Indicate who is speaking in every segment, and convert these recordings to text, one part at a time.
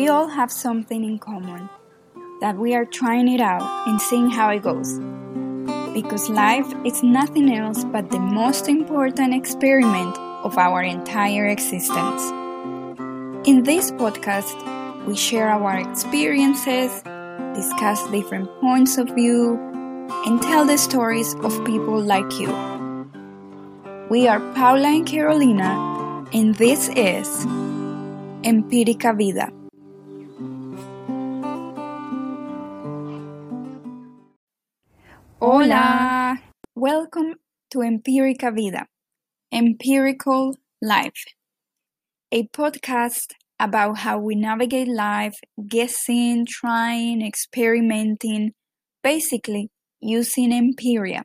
Speaker 1: we all have something in common that we are trying it out and seeing how it goes. Because life is nothing else but the most important experiment of our entire existence. In this podcast, we share our experiences, discuss different points of view, and tell the stories of people like you. We are Paula and Carolina, and this is Empírica Vida. Empírica Vida, Empirical Life, a podcast about how we navigate life, guessing, trying, experimenting, basically using Empiria.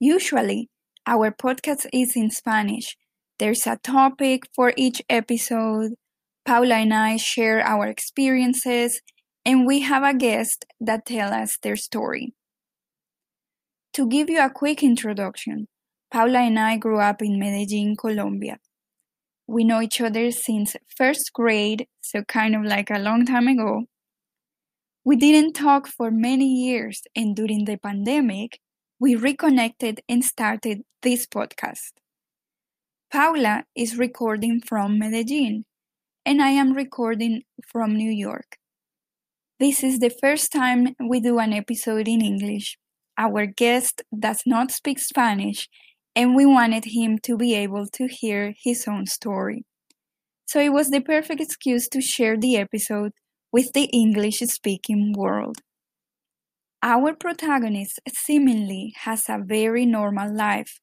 Speaker 1: Usually, our podcast is in Spanish. There's a topic for each episode. Paula and I share our experiences, and we have a guest that tell us their story. To give you a quick introduction, Paula and I grew up in Medellin, Colombia. We know each other since first grade, so kind of like a long time ago. We didn't talk for many years, and during the pandemic, we reconnected and started this podcast. Paula is recording from Medellin, and I am recording from New York. This is the first time we do an episode in English our guest does not speak Spanish, and we wanted him to be able to hear his own story. So it was the perfect excuse to share the episode with the English speaking world. Our protagonist seemingly has a very normal life,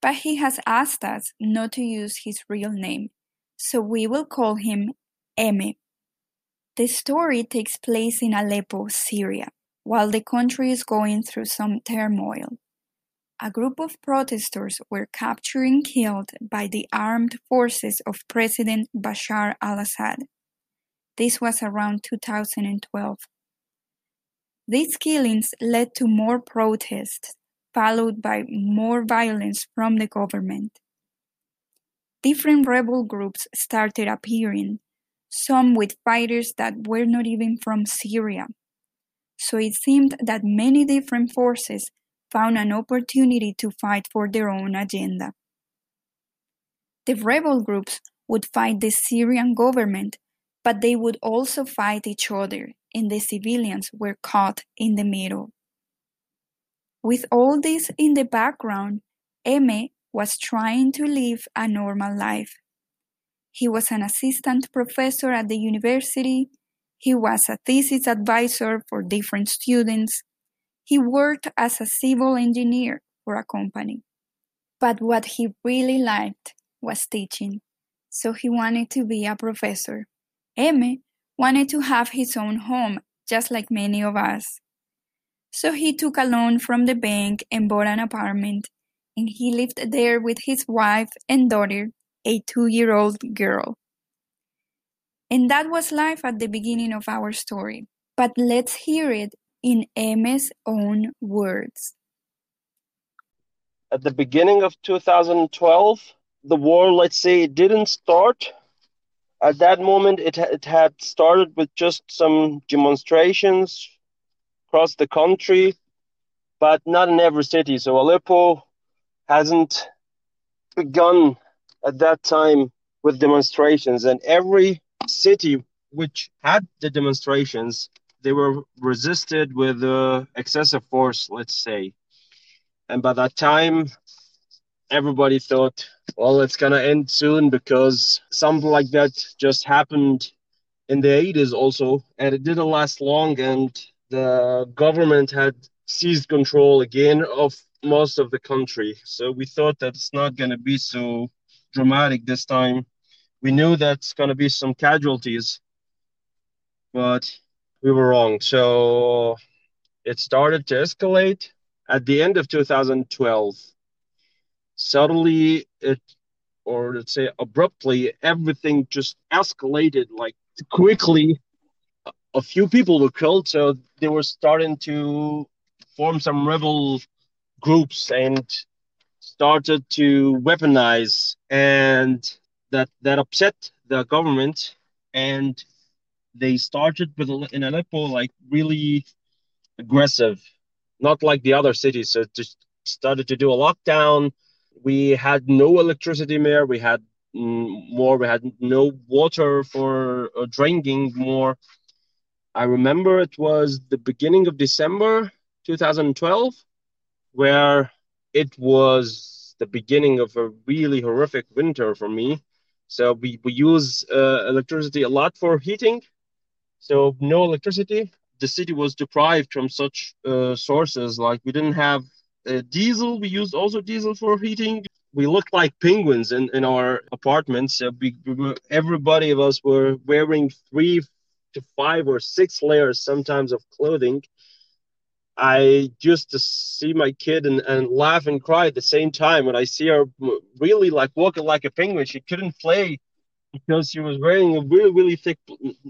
Speaker 1: but he has asked us not to use his real name, so we will call him Eme. The story takes place in Aleppo, Syria while the country is going through some turmoil. A group of protesters were captured and killed by the armed forces of President Bashar al Assad. This was around 2012. These killings led to more protests, followed by more violence from the government. Different rebel groups started appearing, some with fighters that were not even from Syria so it seemed that many different forces found an opportunity to fight for their own agenda. The rebel groups would fight the Syrian government, but they would also fight each other, and the civilians were caught in the middle. With all this in the background, Eme was trying to live a normal life. He was an assistant professor at the university he was a thesis advisor for different students. He worked as a civil engineer for a company. But what he really liked was teaching, so he wanted to be a professor. Eme wanted to have his own home, just like many of us. So he took a loan from the bank and bought an apartment, and he lived there with his wife and daughter, a two year old girl. And that was life at the beginning of our story. But let's hear it in Eme's own words.
Speaker 2: At the beginning of 2012, the war, let's say, didn't start. At that moment, it, it had started with just some demonstrations across the country, but not in every city. So Aleppo hasn't begun at that time with demonstrations, and every city which had the demonstrations, they were resisted with uh, excessive force, let's say. And by that time, everybody thought, well, it's going to end soon because something like that just happened in the 80s also. And it didn't last long. And the government had seized control again of most of the country. So we thought that it's not going to be so dramatic this time we knew that's going to be some casualties, but we were wrong. So it started to escalate at the end of 2012. Suddenly, it, or let's say abruptly, everything just escalated like quickly. A few people were killed, so they were starting to form some rebel groups and started to weaponize and that that upset the government and they started with in Aleppo like really aggressive, not like the other cities. So just started to do a lockdown. We had no electricity more. We had more. We had no water for uh, drinking more. I remember it was the beginning of December 2012, where it was the beginning of a really horrific winter for me. So we, we use uh, electricity a lot for heating. So no electricity. The city was deprived from such uh, sources. Like we didn't have uh, diesel. We used also diesel for heating. We looked like penguins in, in our apartments. we, we were, everybody of us were wearing three to five or six layers sometimes of clothing I used to see my kid and, and laugh and cry at the same time when I see her really like walking like a penguin. She couldn't play because she was wearing really, really thick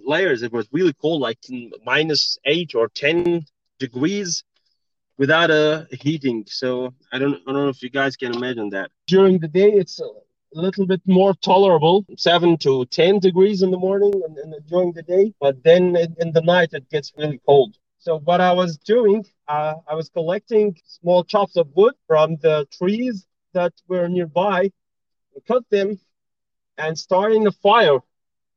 Speaker 2: layers. It was really cold, like minus eight or 10 degrees without a heating. So I don't, I don't know if you guys can imagine that. During the day, it's a little bit more tolerable, seven to 10 degrees in the morning and, and during the day. But then in, in the night, it gets really cold. So what I was doing, uh, I was collecting small chops of wood from the trees that were nearby, and cut them, and starting a fire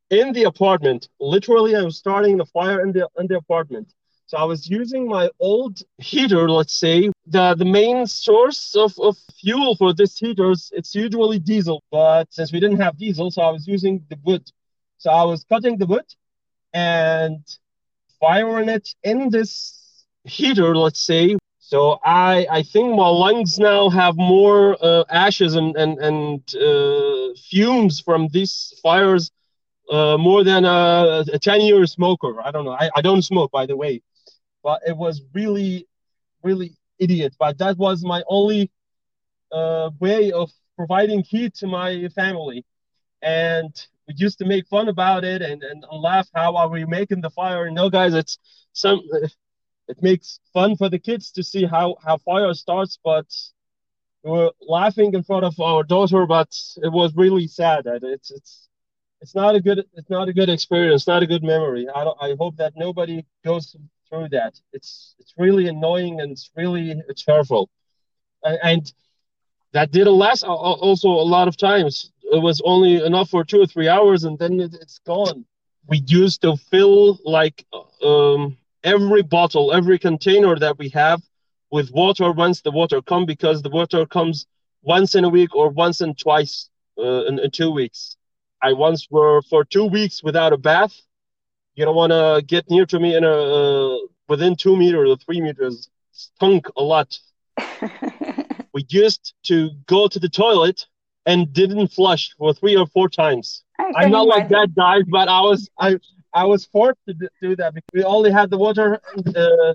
Speaker 2: in the apartment. Literally, I was starting the fire in the in the apartment. So I was using my old heater, let's say. The the main source of, of fuel for this heaters, it's usually diesel. But since we didn't have diesel, so I was using the wood. So I was cutting the wood and firing it in this heater, let's say. So I I think my lungs now have more uh, ashes and and and uh, fumes from these fires uh, more than a, a 10 year smoker. I don't know. I, I don't smoke, by the way, but it was really, really idiot. But that was my only uh, way of providing heat to my family. And we used to make fun about it and, and laugh how are we making the fire no guys it's some it makes fun for the kids to see how how fire starts but we were laughing in front of our daughter but it was really sad. It's it's it's not a good it's not a good experience not a good memory. I don't i hope that nobody goes through that. It's it's really annoying and it's really it's hurtful and, and that didn't last also a lot of times. It was only enough for two or three hours and then it, has gone. We used to fill like um, every bottle every container that we have with water once the water come because the water comes once in a week or once in twice uh, in, in two weeks i once were for two weeks without a bath you don't want to get near to me in a uh, within two meters or three meters stunk a lot we used to go to the toilet and didn't flush for three or four times. I'm not imagine. like that guy, but I was I I was forced to do that because we only had the water uh,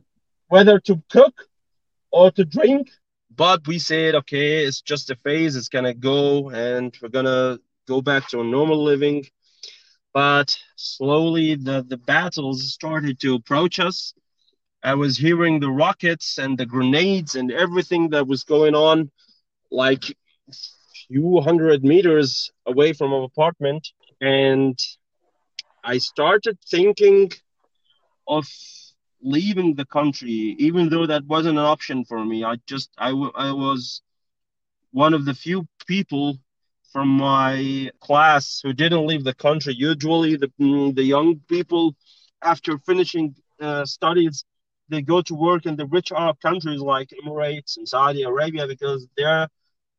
Speaker 2: whether to cook or to drink. But we said, okay, it's just a phase. It's gonna go, and we're gonna go back to a normal living. But slowly, the the battles started to approach us. I was hearing the rockets and the grenades and everything that was going on, like few hundred meters away from our apartment and I started thinking of leaving the country, even though that wasn't an option for me. I just, I, w- I was one of the few people from my class who didn't leave the country. Usually, the, the young people, after finishing uh, studies, they go to work in the rich Arab countries like Emirates and Saudi Arabia because there are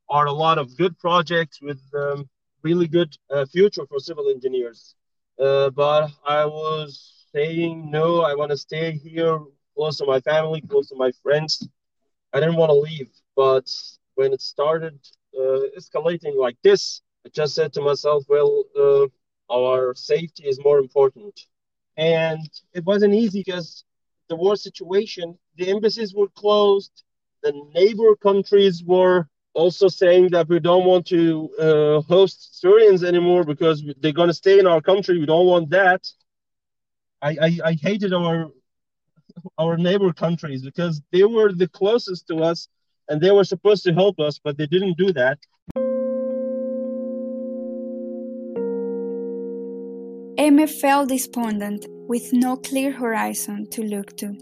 Speaker 2: are a lot of good projects with um, really good uh, future for civil engineers. Uh, but I was saying no, I want to stay here, close to my family, close to my friends. I didn't want to leave. But when it started uh, escalating like this, I just said to myself, well, uh, our safety is more important. And it wasn't easy because the war situation, the embassies were closed, the neighbor countries were also saying that we don't want to uh, host Syrians anymore because they're going to stay in our country. We don't want that. I, I, I hated our our neighbor countries because they were the closest to us and they were supposed to help us, but they didn't do that.
Speaker 1: Eme felt despondent with no clear horizon to look to.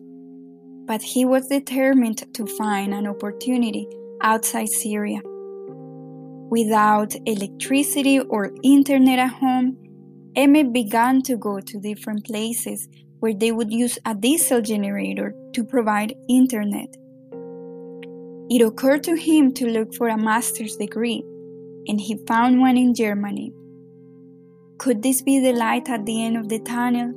Speaker 1: But he was determined to find an opportunity outside Syria. Without electricity or internet at home, Eme began to go to different places where they would use a diesel generator to provide internet. It occurred to him to look for a master's degree, and he found one in Germany. Could this be the light at the end of the tunnel?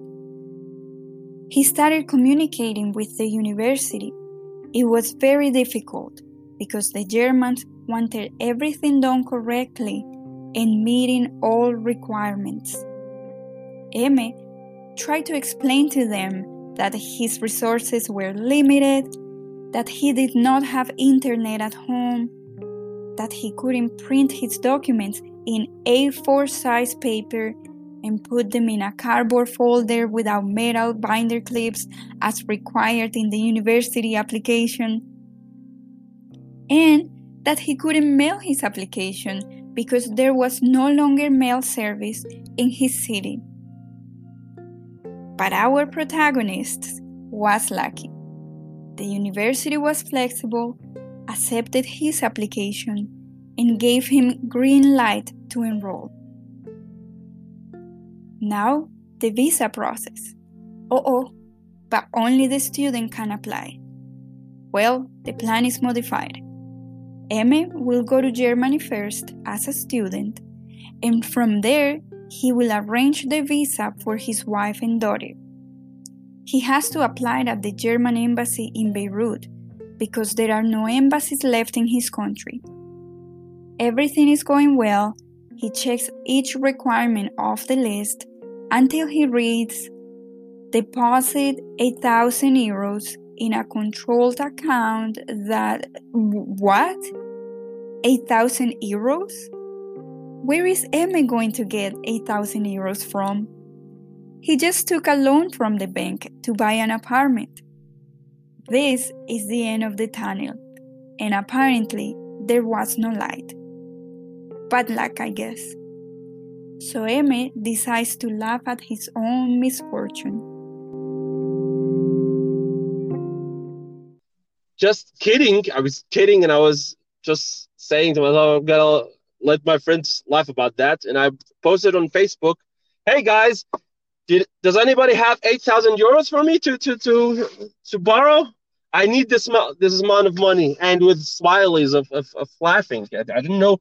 Speaker 1: He started communicating with the university. It was very difficult because the Germans wanted everything done correctly and meeting all requirements. Eme tried to explain to them that his resources were limited, that he did not have internet at home, that he couldn't print his documents in A4 size paper and put them in a cardboard folder without metal binder clips as required in the university application, and that he couldn't mail his application because there was no longer mail service in his city. But our protagonist was lucky. The university was flexible, accepted his application, and gave him green light to enroll. Now, the visa process. Oh, oh, but only the student can apply. Well, the plan is modified. Eme will go to Germany first as a student, and from there, he will arrange the visa for his wife and daughter. He has to apply at the German embassy in Beirut because there are no embassies left in his country. Everything is going well. He checks each requirement off the list until he reads deposit 8000 euros in a controlled account that what? 8000 euros? Where is Eme going to get 8000 euros from? He just took a loan from the bank to buy an apartment. This is the end of the tunnel and apparently there was no light. Bad luck i guess. So Eme decides to laugh at his own misfortune.
Speaker 2: Just kidding. I was kidding and I was just saying to myself, I'm gonna let my friends laugh about that. And I posted on Facebook, hey guys, did, does anybody have 8,000 euros for me to, to, to, to borrow? I need this, this amount of money. And with smileys of, of, of laughing. I, I didn't know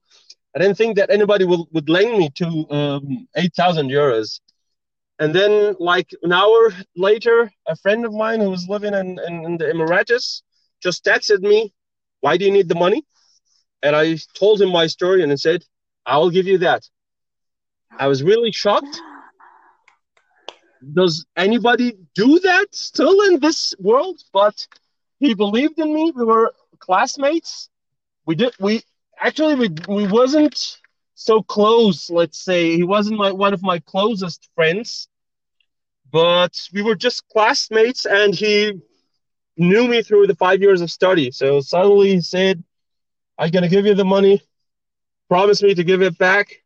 Speaker 2: I didn't think that anybody would, would lend me to um, 8,000 euros. And then, like an hour later, a friend of mine who was living in, in, in the Emirates just texted me, Why do you need the money? And I told him my story and he said, I'll give you that. I was really shocked. Does anybody do that still in this world? But he believed in me. We were classmates. We did we actually we we wasn't so close. Let's say he wasn't my one of my closest friends, but we were just classmates, and he knew me through the five years of study. So suddenly he said, "I'm gonna give you the money. Promise me to give it back."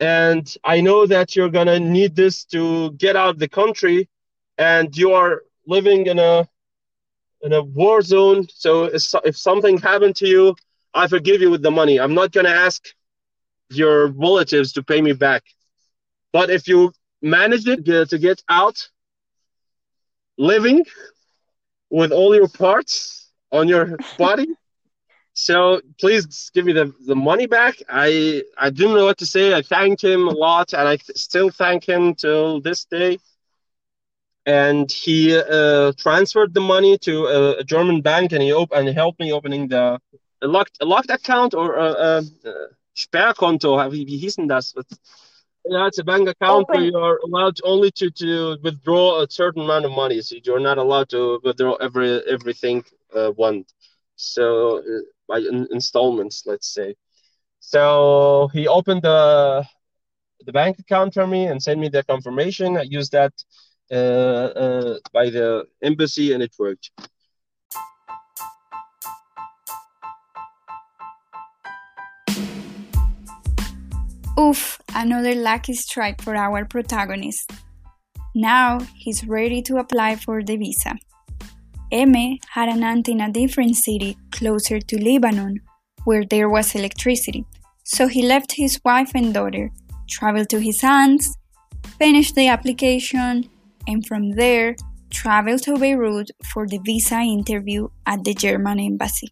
Speaker 2: And I know that you're gonna need this to get out of the country, and you are living in a in a war zone. So if something happened to you, I forgive you with the money. I'm not going to ask your relatives to pay me back. But if you manage it to get out living with all your parts on your body, so please give me the, the money back. I I didn't know what to say. I thanked him a lot, and I still thank him till this day. And he uh, transferred the money to a, a German bank, and he op- and he helped me opening the a locked, a locked account or a, a, a Sperrkonto, wie, wie hieß denn das? Yeah, it's a bank account Open. where you're allowed only to, to withdraw a certain amount of money. So you're not allowed to withdraw every everything uh, one. So uh, by in, installments, let's say. So he opened the the bank account for me and sent me the confirmation. I used that uh, uh, by the embassy and it worked.
Speaker 1: Oof, another lucky strike for our protagonist. Now he's ready to apply for the visa. Eme had an aunt in a different city closer to Lebanon where there was electricity, so he left his wife and daughter, traveled to his aunt's, finished the application, and from there traveled to Beirut for the visa interview at the German embassy.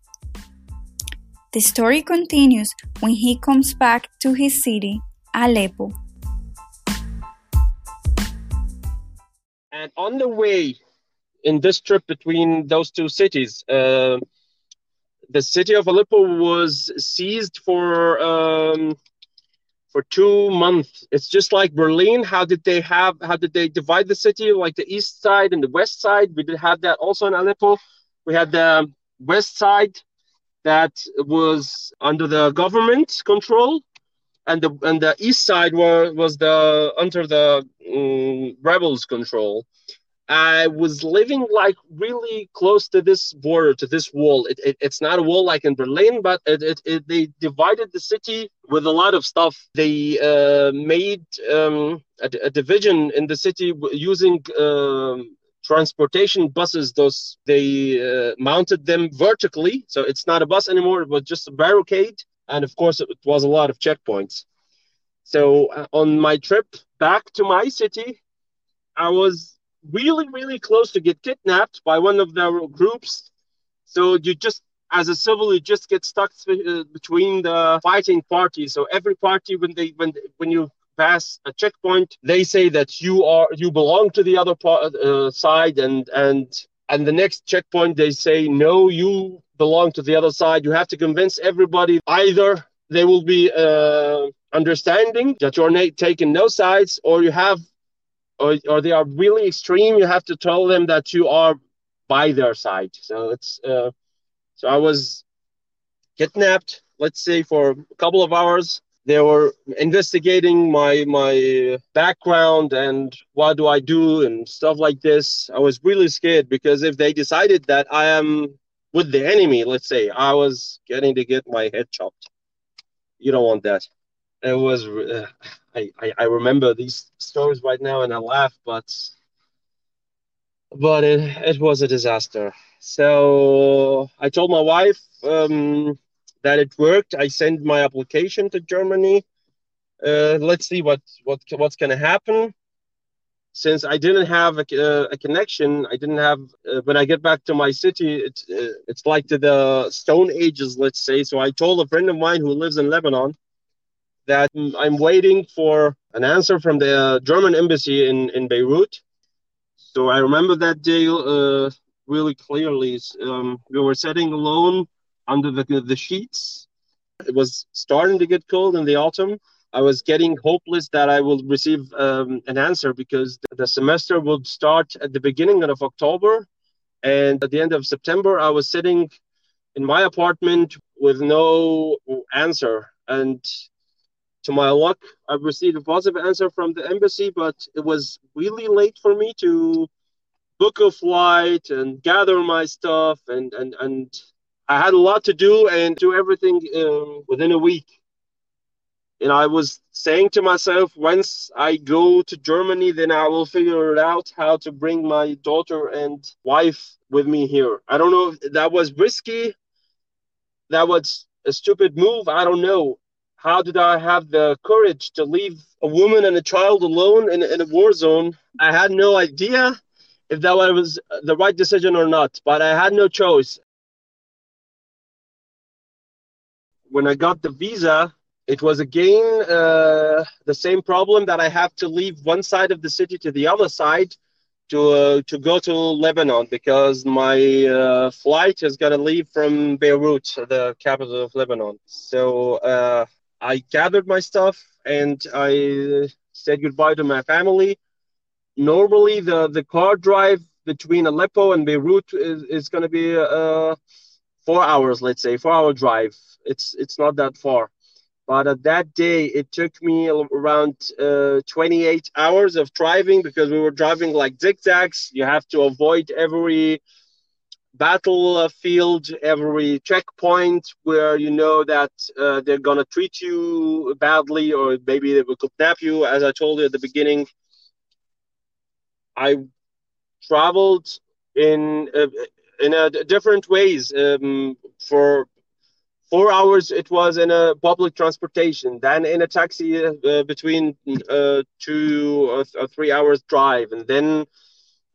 Speaker 1: The story continues when he comes back to his city, Aleppo.
Speaker 2: And on the way in this trip between those two cities, uh, the city of Aleppo was seized for um, for two months. It's just like Berlin. How did they have? How did they divide the city? Like the east side and the west side. We did have that also in Aleppo. We had the west side that was under the government control, and the and the east side was was the under the um, rebels control. I was living like really close to this border, to this wall. It, it, it's not a wall like in Berlin, but it, it, they divided the city with a lot of stuff. They uh, made um, a, a, division in the city using um, transportation buses. Those they uh, mounted them vertically, so it's not a bus anymore. It was just a barricade, and of course, it was a lot of checkpoints. So uh, on my trip back to my city, I was really, really close to get kidnapped by one of their groups. So you just, as a civil, you just get stuck uh, between the fighting parties. So every party, when they, when when you pass a checkpoint, they say that you are you belong to the other part, uh, side, and and and the next checkpoint they say no, you belong to the other side. You have to convince everybody either they will be uh, understanding that you're taking no sides, or you have or, or they are really extreme, you have to tell them that you are by their side. So it's uh, so I was kidnapped, let's say, for a couple of hours. They were investigating my my background and what do I do and stuff like this. I was really scared because if they decided that I am with the enemy, let's say, I was getting to get my head chopped. You don't want that. It was. Uh, I, I, I remember these stories right now and I laugh, but but it, it was a disaster. So I told my wife um, that it worked. I sent my application to Germany. Uh, let's see what what what's going to happen. Since I didn't have a, uh, a connection, I didn't have. Uh, when I get back to my city, it's uh, it's like to the Stone Ages, let's say. So I told a friend of mine who lives in Lebanon that I'm waiting for an answer from the German embassy in, in Beirut. So I remember that day uh, really clearly. Um, we were sitting alone under the, the sheets. It was starting to get cold in the autumn. I was getting hopeless that I will receive um, an answer because the semester would start at the beginning of October. And at the end of September, I was sitting in my apartment with no answer. And to my luck, I received a positive answer from the embassy, but it was really late for me to book a flight and gather my stuff, and and and I had a lot to do and do everything um, within a week. And I was saying to myself, once I go to Germany, then I will figure out how to bring my daughter and wife with me here. I don't know if that was risky. That was a stupid move. I don't know how did I have the courage to leave a woman and a child alone in, in a war zone? I had no idea if that was the right decision or not, but I had no choice. When I got the visa, it was again uh, the same problem that I have to leave one side of the city to the other side to uh, to go to Lebanon because my uh, flight is gonna leave from Beirut, the capital of Lebanon. So uh, I gathered my stuff and I said goodbye to my family. Normally, the, the car drive between Aleppo and Beirut is, is going to be uh, four hours, let's say, four hour drive. It's, it's not that far. But at that day, it took me around uh, 28 hours of driving because we were driving like zigzags. You have to avoid every battlefield, every checkpoint where you know that uh, they're gonna treat you badly or maybe they will kidnap you. As I told you at the beginning, I traveled in uh, in a different ways. Um, for four hours, it was in a public transportation, then in a taxi uh, between uh, two or three hours drive, and then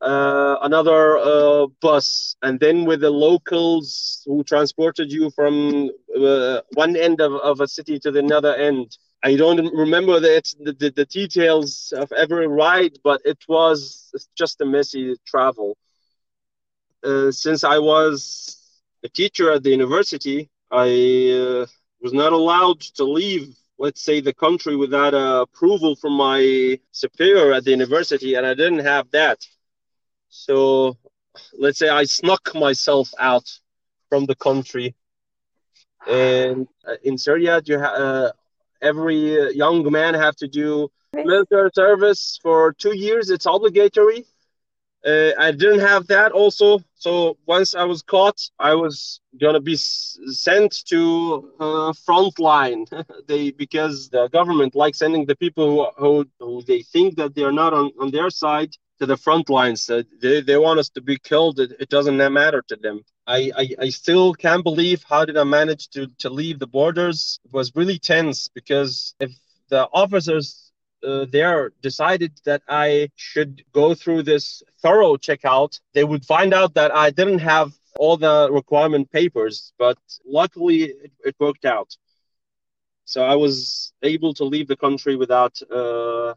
Speaker 2: uh, another uh, bus, and then with the locals who transported you from uh, one end of, of a city to the other end. I don't remember the, the, the details of every ride, but it was just a messy travel. Uh, since I was a teacher at the university, I uh, was not allowed to leave let's say the country without uh, approval from my superior at the university and i didn't have that so let's say I snuck myself out from the country. And uh, in Syria, you ha- uh, every young man have to do military service for two years. It's obligatory. Uh, I didn't have that also. So once I was caught, I was gonna be s- sent to uh, front line. they because the government likes sending the people who, who, who they think that they are not on, on their side to the front lines. They, they want us to be killed. It, it doesn't matter to them. I, I, I still can't believe how did I manage to, to leave the borders. It was really tense because if the officers uh, there decided that I should go through this thorough checkout, they would find out that I didn't have all the requirement papers. But luckily, it, it worked out. So I was able to leave the country without uh,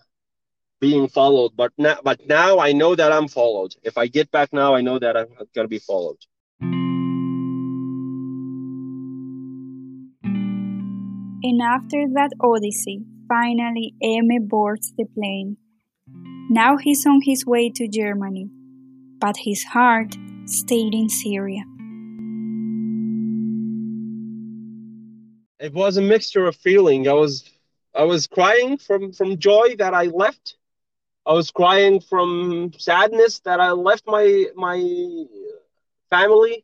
Speaker 2: being followed. But now, but now I know that I'm followed. If I get back now, I know that I'm gonna be followed.
Speaker 1: And after that odyssey, finally Eme boards the plane. Now he's on his way to Germany, but his heart stayed in Syria.
Speaker 2: It was a mixture of feeling. I was I was crying from from joy that I left I was crying from sadness that I left my my family.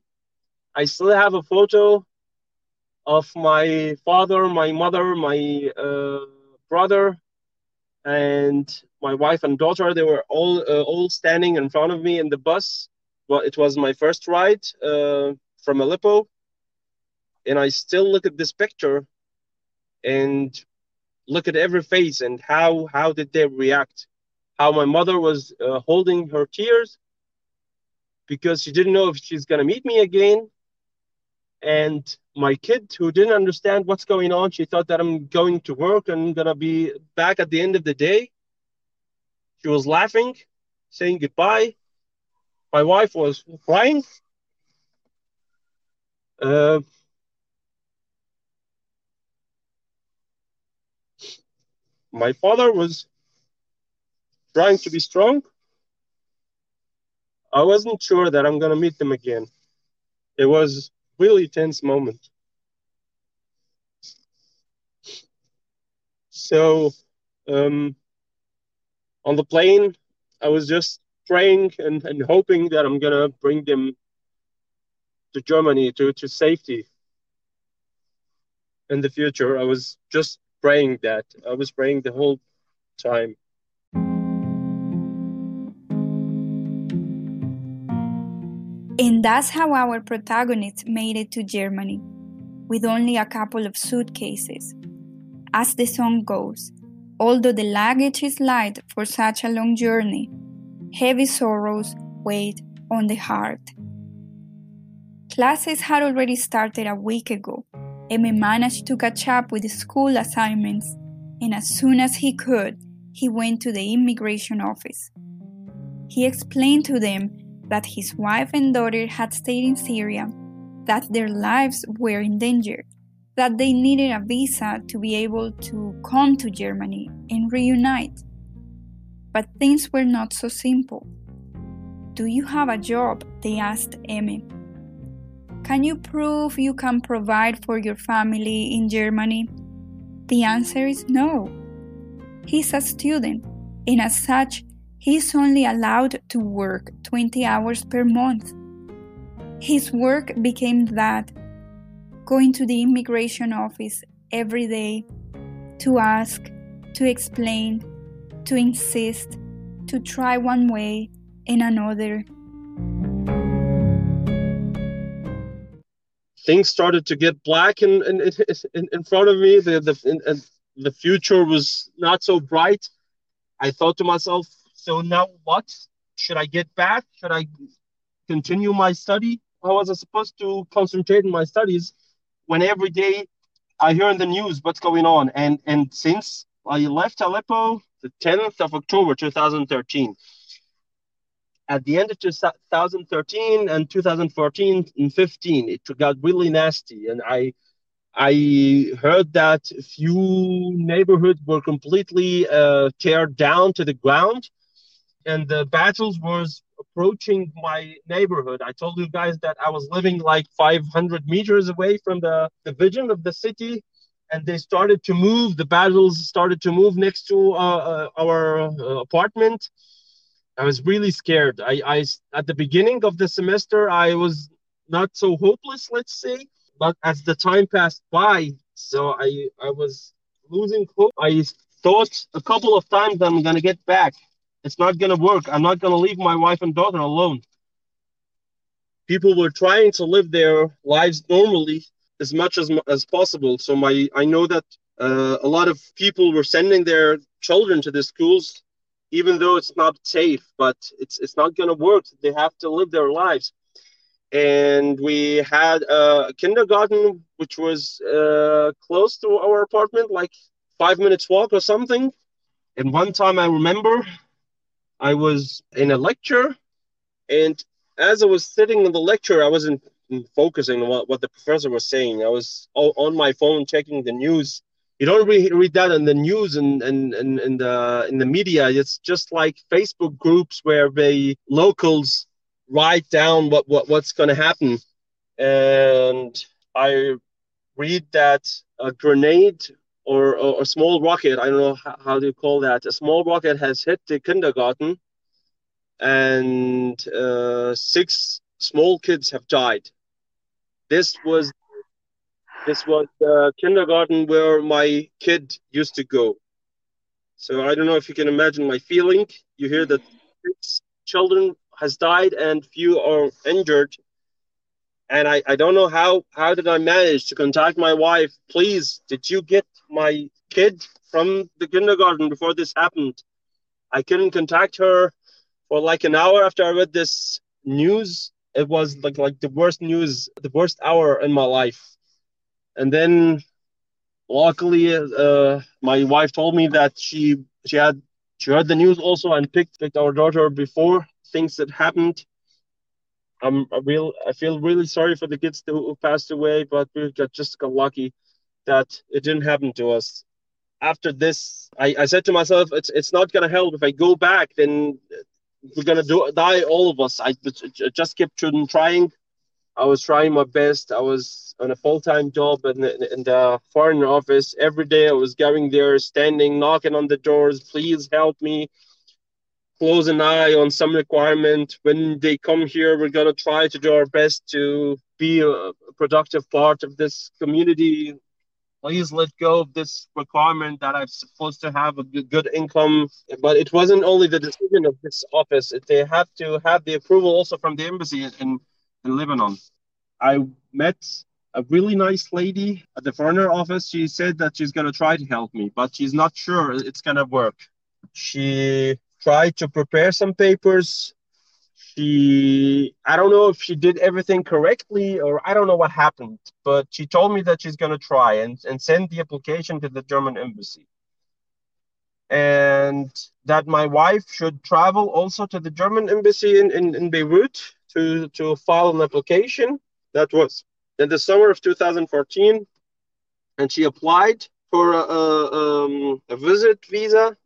Speaker 2: I still have a photo of my father, my mother, my uh, brother, and my wife and daughter. They were all uh, all standing in front of me in the bus. Well, it was my first ride uh, from Aleppo, and I still look at this picture and look at every face and how how did they react how my mother was uh, holding her tears because she didn't know if she's going to meet me again. And my kid, who didn't understand what's going on, she thought that I'm going to work and going to be back at the end of the day. She was laughing, saying goodbye. My wife was crying. Uh, my father was trying to be strong. I wasn't sure that I'm gonna meet them again. It was really tense moment. So um, on the plane, I was just praying and, and hoping that I'm gonna bring them to Germany to, to safety in the future. I was just praying that. I was praying the whole time.
Speaker 1: And that's how our protagonist made it to Germany, with only a couple of suitcases. As the song goes, although the luggage is light for such a long journey, heavy sorrows weighed on the heart. Classes had already started a week ago. Eme managed to catch up with the school assignments, and as soon as he could, he went to the immigration office. He explained to them that his wife and daughter had stayed in Syria, that their lives were in danger, that they needed a visa to be able to come to Germany and reunite. But things were not so simple. Do you have a job? They asked Eme. Can you prove you can provide for your family in Germany? The answer is no. He's a student, and as such, he is only allowed to work 20 hours per month. His work became that going to the immigration office every day to ask, to explain, to insist, to try one way and another.
Speaker 2: Things started to get black in, in, in, in front of me. The, the, the future was not so bright. I thought to myself, so now what? Should I get back? Should I continue my study? How was I supposed to concentrate in my studies when every day I hear in the news what's going on? And and since I left Aleppo the 10th of October 2013, at the end of 2013 and 2014 and 15, it got really nasty, and I I heard that a few neighborhoods were completely uh, teared down to the ground, and the battles was approaching my neighborhood. I told you guys that I was living like 500 meters away from the division of the city, and they started to move. The battles started to move next to uh, uh, our uh, apartment. I was really scared. I, I at the beginning of the semester I was not so hopeless, let's say but as the time passed by, so I I was losing hope. I thought a couple of times I'm gonna get back. It's not gonna work. I'm not gonna leave my wife and daughter alone. People were trying to live their lives normally as much as as possible. So my I know that uh, a lot of people were sending their children to the schools, even though it's not safe. But it's it's not gonna work. They have to live their lives and we had a kindergarten which was uh, close to our apartment like five minutes walk or something and one time i remember i was in a lecture and as i was sitting in the lecture i wasn't focusing on what, what the professor was saying. I was on my phone checking the news. You don't really read that in the news and and, and, in the uh, in the media. It's just like facebook groups where they locals write down what, what what's going to happen. And i read that a grenade or, a small rocket i don't know how, how do you call that a small rocket has hit the kindergarten and uh, six small kids have died this was this was the kindergarten where my kid used to go so i don't know if you can imagine my feeling you hear that six children has died and few are injured. And I, I don't know how how did I manage to contact my wife. Please, did you get my kid from the kindergarten before this happened? I couldn't contact her for like an hour after I read this news. It was like like the worst news, the worst hour in my life. And then, luckily, uh, my wife told me that she she had she heard the news also and picked picked our daughter before things that happened. I'm real. I feel really sorry for the kids who passed away, but we got just got lucky that it didn't happen to us. After this, I, I said to myself, it's it's not gonna help if I go back. Then we're gonna do die all of us. I just kept trying. I was trying my best. I was on a full time job in the, in the foreign office. Every day I was going there, standing, knocking on the doors. Please help me close an eye on some requirement. When they come here, we're going to try to do our best to be a productive part of this community. Please let go of this requirement that I'm supposed to have a good income. But it wasn't only the decision of this office, they have to have the approval also from the embassy in, in Lebanon. I met a really nice lady at the foreigner office. She said that she's going to try to help me, but she's not sure it's going to work. She tried to prepare some papers. She, I don't know if she did everything correctly or I don't know what happened, but she told me that she's going to try and, and send the application to the German embassy. And that my wife should travel also to the German embassy in, in, in Beirut to, to file an application. That was in the summer of 2014. And she applied for a, a, um, a visit visa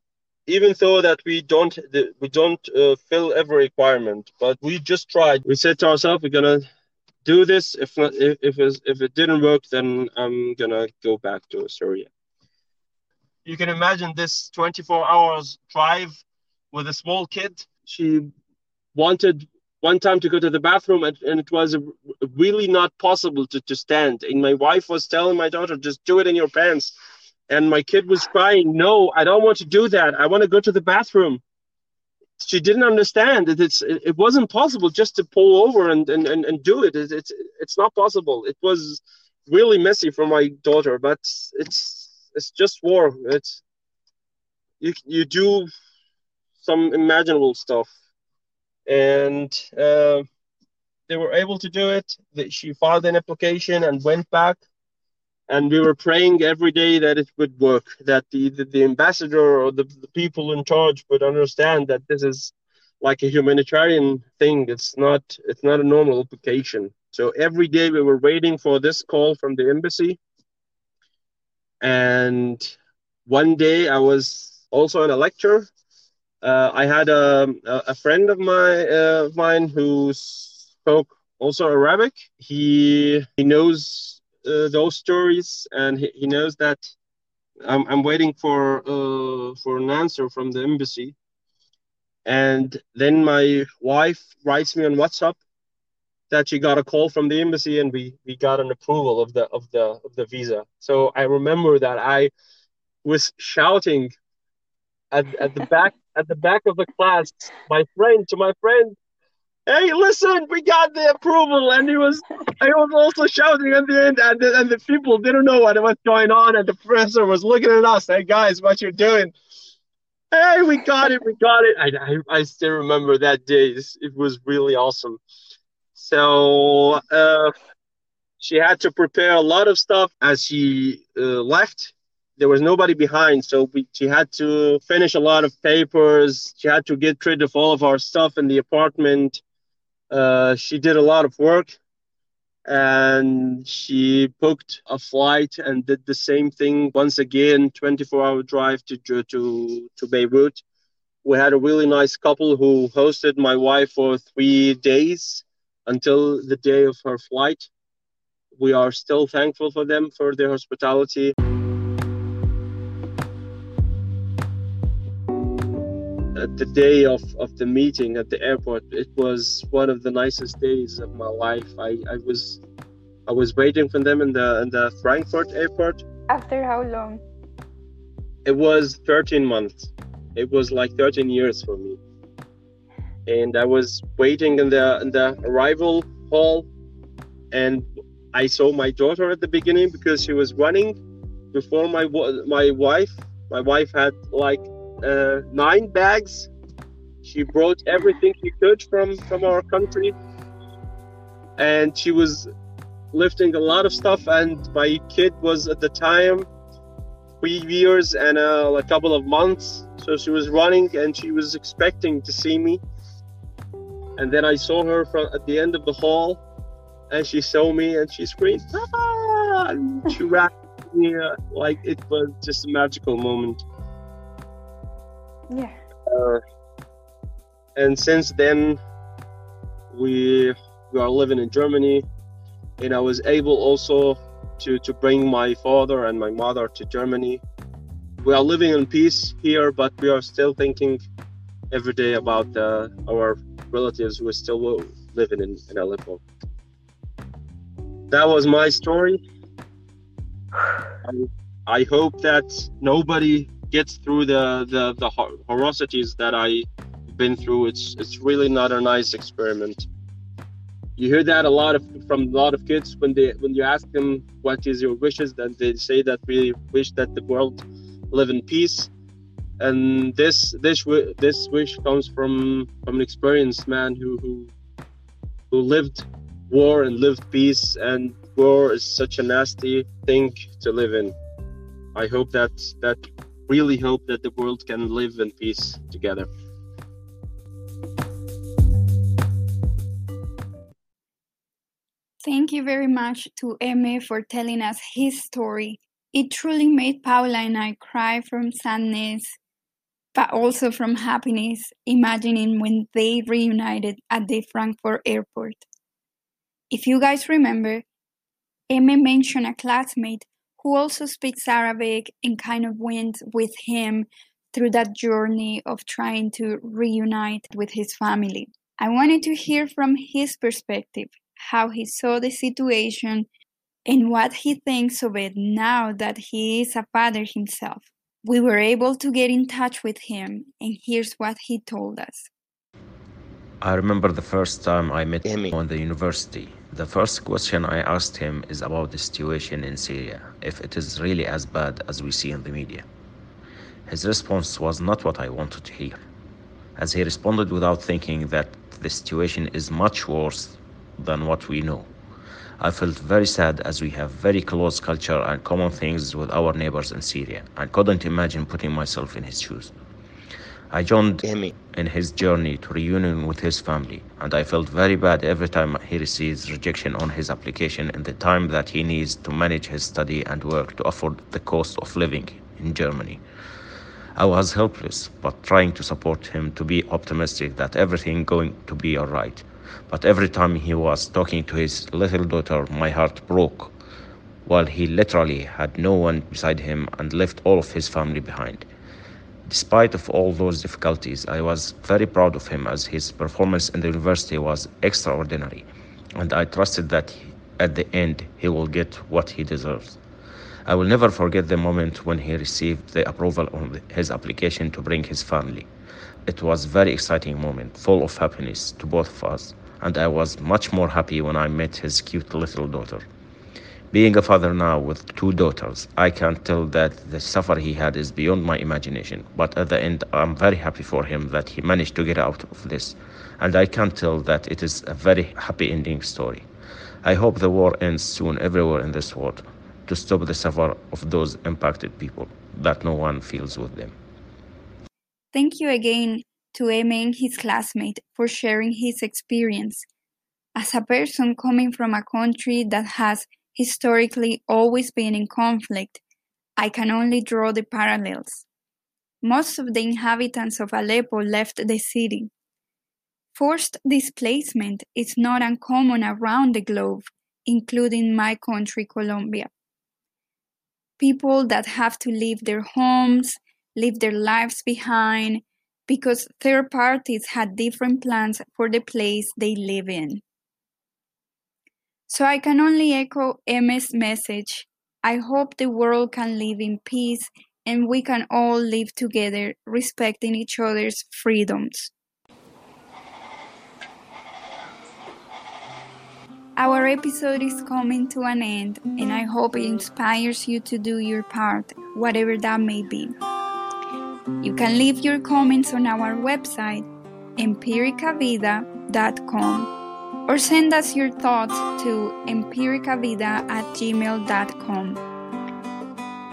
Speaker 2: even though that we don't we don't uh, fill every requirement but we just tried. We said to ourselves we're gonna do this. If not if if, if it didn't work then i'm gonna go back to syria. You can imagine this 24 hours drive with a small kid. She wanted one time to go to the bathroom and, and it was really not possible to, to stand. And my wife was telling my daughter just do it in your pants and my kid was crying no i don't want to do that. I want to go to the bathroom. She didn't understand that it's it wasn't possible just to pull over and and, and, and do it. it it's it's not possible. It was really messy for my daughter but it's it's just war. It's you you do some imaginable stuff. And uh, they were able to do it. She filed an application and went back and we were praying every day that it would work that the, the, ambassador or the, the people in charge would understand that this is like a humanitarian thing. It's not it's not a normal application so every day we were waiting for this call from the embassy. And one day i was also in a lecture. Uh, i had a, a friend of my uh, mine who spoke also arabic. He he knows uh, those stories, and he, he knows that I'm, I'm waiting for uh, for an answer from the embassy. And then my wife writes me on WhatsApp that she got a call from the embassy and we, we got an approval of the of the of the visa. So I remember that I was shouting at, at the back at the back of the class, my friend to my friend, hey, listen, we got the approval. And he was, I was also shouting at the end, and the, and the people didn't know what was going on. And the professor was looking at us, hey, guys, what you're doing? Hey, we got it, we got it. I, I, I still remember that day. It was really awesome. So uh, she had to prepare a lot of stuff as she uh, left there was nobody behind so we, she had to finish a lot of papers she had to get rid of all of our stuff in the apartment uh, she did a lot of work and she booked a flight and did the same thing once again 24 hour drive to to to Beirut. We had a really nice couple who hosted my wife for 3 days until the day of her flight. We are still thankful for them for their hospitality the day of, of the meeting at the airport it was one of the nicest days of my life. I, I was i was waiting for them in the in the frankfurt airport.
Speaker 1: After how long?
Speaker 2: It was 13 months. It was like 13 years for me. And i was waiting in the in the arrival hall and i saw my daughter at the beginning because she was running before my my wife. My wife had like uh, nine bags. She brought everything she could from from our country, and she was lifting a lot of stuff. And my kid was at the time three years and uh, a couple of months, so she was running and she was expecting to see me. And then I saw her from at the end of the hall, and she saw me and she screamed, ah! And she ran me uh, like it was just a magical moment.
Speaker 1: Yeah.
Speaker 2: Uh, and since then, we we are living in Germany, and I was able also to to bring my father and my mother to Germany. We are living in peace here, but we are still thinking every day about uh, our relatives who are still living in, in Aleppo. That was my story. I, I hope that nobody gets through the the the horrosities that I've been through, it's it's really not a nice experiment. You hear that a lot of from a lot of kids when they when you ask them what is your wishes, then they say that we wish that the world live in peace. And this this this wish comes from from an experienced man who who who lived war and lived peace and war is such a nasty thing to live in. I hope that that really hope that the world can live in peace together.
Speaker 1: Thank you very much to Eme for telling us his story. It truly made Paula and I cry from sadness, but also from happiness, imagining when they reunited at the Frankfurt airport. If you guys remember, Eme mentioned a classmate who also speaks Arabic and kind of went with him through that journey of trying to reunite with his family. I wanted to hear from his perspective how he saw the situation and what he thinks of it now that he is a father himself. We were able to get in touch with him, and here's what he told us.
Speaker 3: I remember the first time I met him on the university. The first question I asked him is about the situation in Syria, if it is really as bad as we see in the media. His response was not what I wanted to hear, as he responded without thinking that the situation is much worse than what we know. I felt very sad as we have very close culture and common things with our neighbors in Syria and couldn't imagine putting myself in his shoes. I joined him in his journey to reunion with his family, and I felt very bad every time he receives rejection on his application in the time that he needs to manage his study and work to afford the cost of living in Germany. I was helpless, but trying to support him to be optimistic that everything going to be all right. But every time he was talking to his little daughter, my heart broke, while he literally had no one beside him and left all of his family behind. Despite of all those difficulties, I was very proud of him as his performance in the university was extraordinary, and I trusted that he, at the end he will get what he deserves. I will never forget the moment when he received the approval on his application to bring his family. It was a very exciting moment, full of happiness to both of us, and I was much more happy when I met his cute little daughter. Being a father now with two daughters, I can tell that the suffer he had is beyond my imagination. But at the end, I'm very happy for him that he managed to get out of this. And I can tell that it is a very happy ending story. I hope the war ends soon everywhere in this world to stop the suffer of those impacted people, that no one feels with them.
Speaker 1: Thank you again to Emen, his classmate, for sharing his experience. As a person coming from a country that has historically always been in conflict, I can only draw the parallels. Most of the inhabitants of Aleppo left the city. Forced displacement is not uncommon around the globe, including my country, Colombia. People that have to leave their homes, leave their lives behind, because third parties had different plans for the place they live in. So I can only echo Emen's message. I hope the world can live in peace and we can all live together respecting each other's freedoms. Our episode is coming to an end, and I hope it inspires you to do your part, whatever that may be. You can leave your comments on our website, empiricavida.com or send us your thoughts to empiricavida at gmail.com.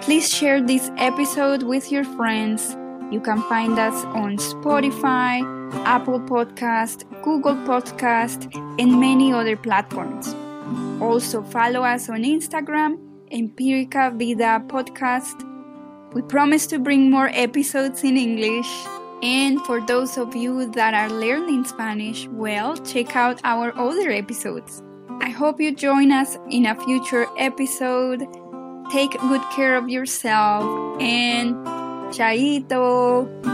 Speaker 1: Please share this episode with your friends. You can find us on Spotify, Apple Podcast, Google Podcast, and many other platforms. Also follow us on Instagram, Empirica Vida Podcast. We promise to bring more episodes in English. And for those of you that are learning Spanish, well, check out our other episodes. I hope you join us in a future episode. Take good care of yourself and chaito.